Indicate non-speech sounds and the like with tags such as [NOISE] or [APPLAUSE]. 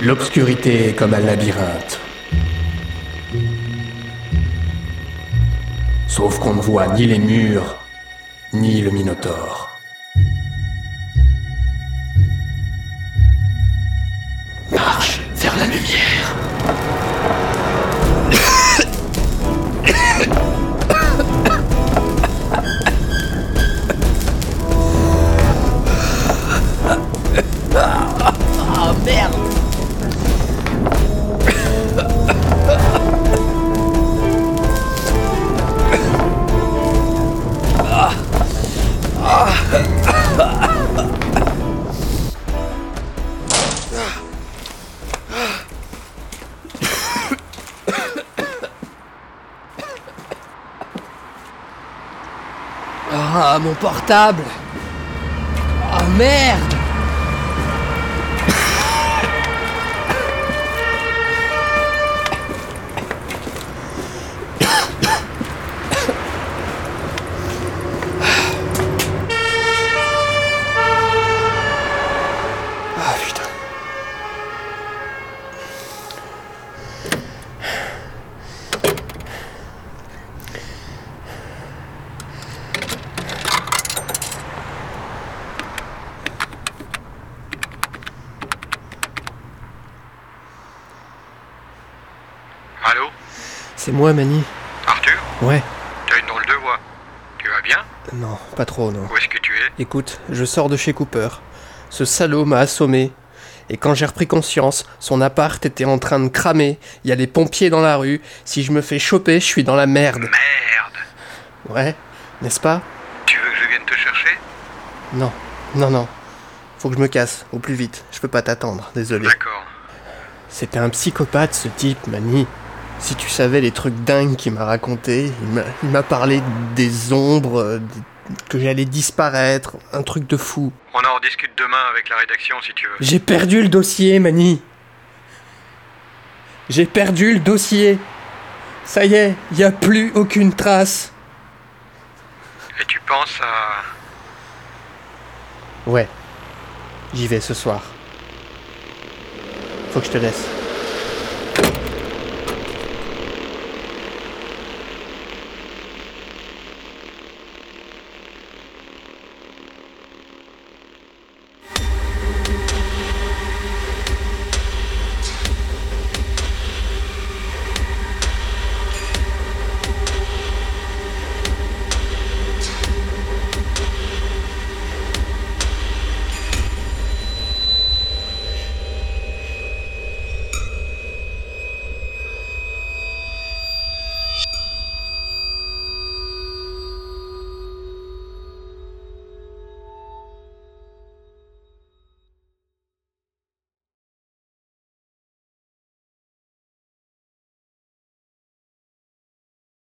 L'obscurité est comme un labyrinthe. Sauf qu'on ne voit ni les murs, ni le Minotaure. Ah, mon portable. Oh merde [COUGHS] C'est moi, Mani. Arthur Ouais. T'as une drôle de voix. Tu vas bien Non, pas trop, non. Où est-ce que tu es Écoute, je sors de chez Cooper. Ce salaud m'a assommé. Et quand j'ai repris conscience, son appart était en train de cramer. Il y a des pompiers dans la rue. Si je me fais choper, je suis dans la merde. Merde Ouais, n'est-ce pas Tu veux que je vienne te chercher Non, non, non. Faut que je me casse, au plus vite. Je peux pas t'attendre, désolé. D'accord. C'était un psychopathe, ce type, Mani. Si tu savais les trucs dingues qu'il m'a raconté, il m'a- il parlé des ombres, euh, des- que j'allais disparaître, un truc de fou. On en rediscute demain avec la rédaction si tu veux. J'ai perdu le dossier, Mani. J'ai perdu le dossier. Ça y est, y a plus aucune trace. Et tu penses à... Ouais, j'y vais ce soir. Faut que je te laisse.